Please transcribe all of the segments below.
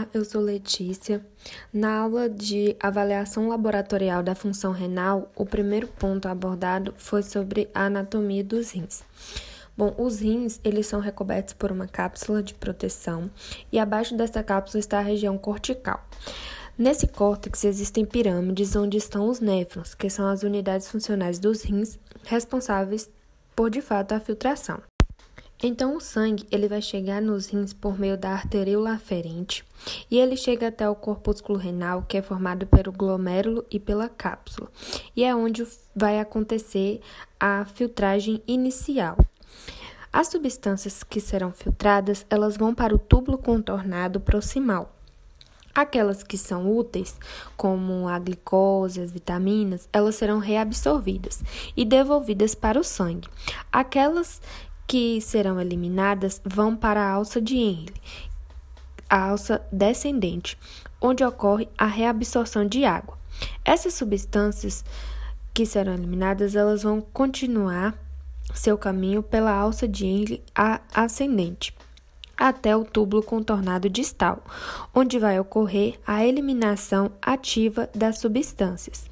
Olá, eu sou Letícia. Na aula de avaliação laboratorial da função renal, o primeiro ponto abordado foi sobre a anatomia dos rins. Bom, os rins, eles são recobertos por uma cápsula de proteção e abaixo dessa cápsula está a região cortical. Nesse córtex existem pirâmides onde estão os néfrons, que são as unidades funcionais dos rins responsáveis por, de fato, a filtração. Então, o sangue ele vai chegar nos rins por meio da arteríola aferente e ele chega até o corpúsculo renal, que é formado pelo glomérulo e pela cápsula, e é onde vai acontecer a filtragem inicial. As substâncias que serão filtradas, elas vão para o túbulo contornado proximal. Aquelas que são úteis, como a glicose, as vitaminas, elas serão reabsorvidas e devolvidas para o sangue. Aquelas que serão eliminadas vão para a alça de Henle, a alça descendente, onde ocorre a reabsorção de água. Essas substâncias que serão eliminadas, elas vão continuar seu caminho pela alça de Henle ascendente até o túbulo contornado distal, onde vai ocorrer a eliminação ativa das substâncias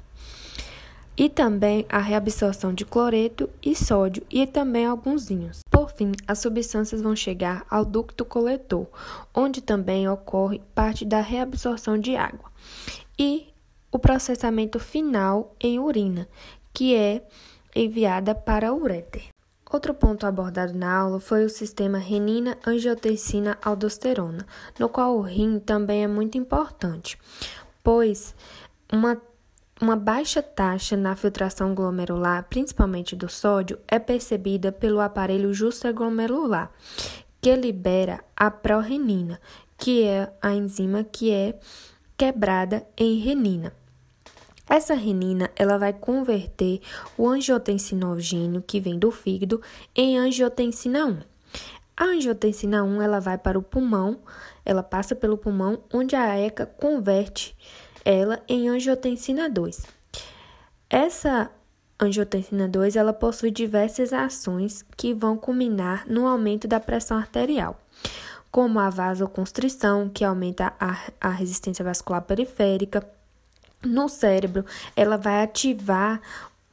e também a reabsorção de cloreto e sódio e também alguns íons. Por fim, as substâncias vão chegar ao ducto coletor, onde também ocorre parte da reabsorção de água. E o processamento final em urina, que é enviada para o uréter. Outro ponto abordado na aula foi o sistema renina-angiotensina-aldosterona, no qual o rim também é muito importante, pois uma uma baixa taxa na filtração glomerular, principalmente do sódio, é percebida pelo aparelho justaglomerular, que libera a prorenina, que é a enzima que é quebrada em renina. Essa renina ela vai converter o angiotensinogênio que vem do fígado em angiotensina 1. A angiotensina 1 ela vai para o pulmão, ela passa pelo pulmão, onde a ECA converte ela em angiotensina 2. Essa angiotensina 2 ela possui diversas ações que vão culminar no aumento da pressão arterial, como a vasoconstrição, que aumenta a, a resistência vascular periférica. No cérebro, ela vai ativar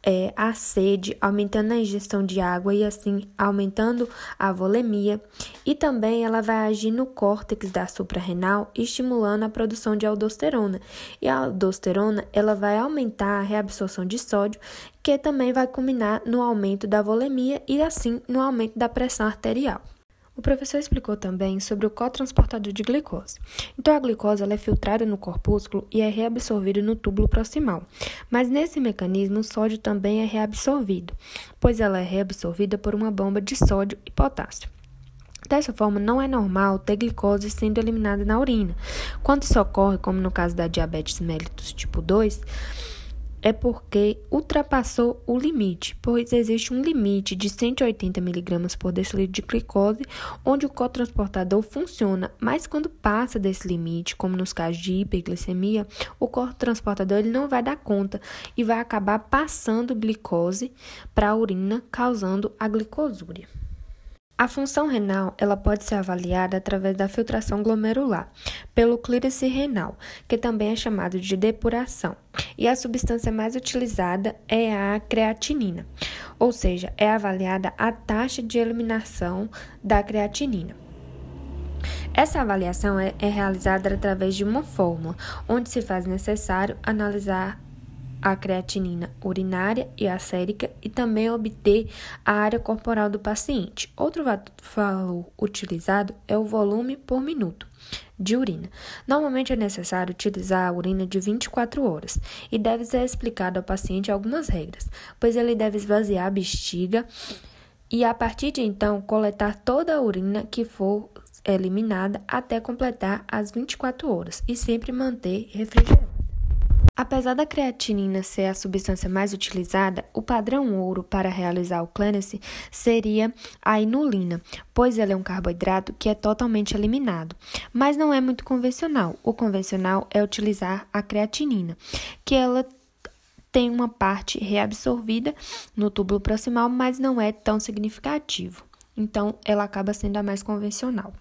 é, a sede, aumentando a ingestão de água e assim aumentando a volemia, e também ela vai agir no córtex da suprarrenal, estimulando a produção de aldosterona. E a aldosterona ela vai aumentar a reabsorção de sódio, que também vai culminar no aumento da volemia e assim no aumento da pressão arterial. O professor explicou também sobre o cotransportador de glicose. Então, a glicose é filtrada no corpúsculo e é reabsorvida no túbulo proximal. Mas nesse mecanismo, o sódio também é reabsorvido, pois ela é reabsorvida por uma bomba de sódio e potássio. Dessa forma, não é normal ter glicose sendo eliminada na urina. Quando isso ocorre, como no caso da diabetes mellitus tipo 2, é porque ultrapassou o limite, pois existe um limite de 180 mg por decilitro de glicose, onde o cotransportador funciona, mas quando passa desse limite, como nos casos de hiperglicemia, o cotransportador ele não vai dar conta e vai acabar passando glicose para a urina, causando a glicosúria. A função renal ela pode ser avaliada através da filtração glomerular pelo clírice renal, que também é chamado de depuração, e a substância mais utilizada é a creatinina, ou seja, é avaliada a taxa de eliminação da creatinina. Essa avaliação é, é realizada através de uma fórmula, onde se faz necessário analisar a creatinina urinária e a sérica e também obter a área corporal do paciente. Outro valor utilizado é o volume por minuto de urina. Normalmente é necessário utilizar a urina de 24 horas e deve ser explicado ao paciente algumas regras, pois ele deve esvaziar a bexiga e a partir de então coletar toda a urina que for eliminada até completar as 24 horas e sempre manter refrigerado. Apesar da creatinina ser a substância mais utilizada, o padrão ouro para realizar o cleanse seria a inulina, pois ela é um carboidrato que é totalmente eliminado, mas não é muito convencional. O convencional é utilizar a creatinina, que ela tem uma parte reabsorvida no túbulo proximal, mas não é tão significativo. Então, ela acaba sendo a mais convencional.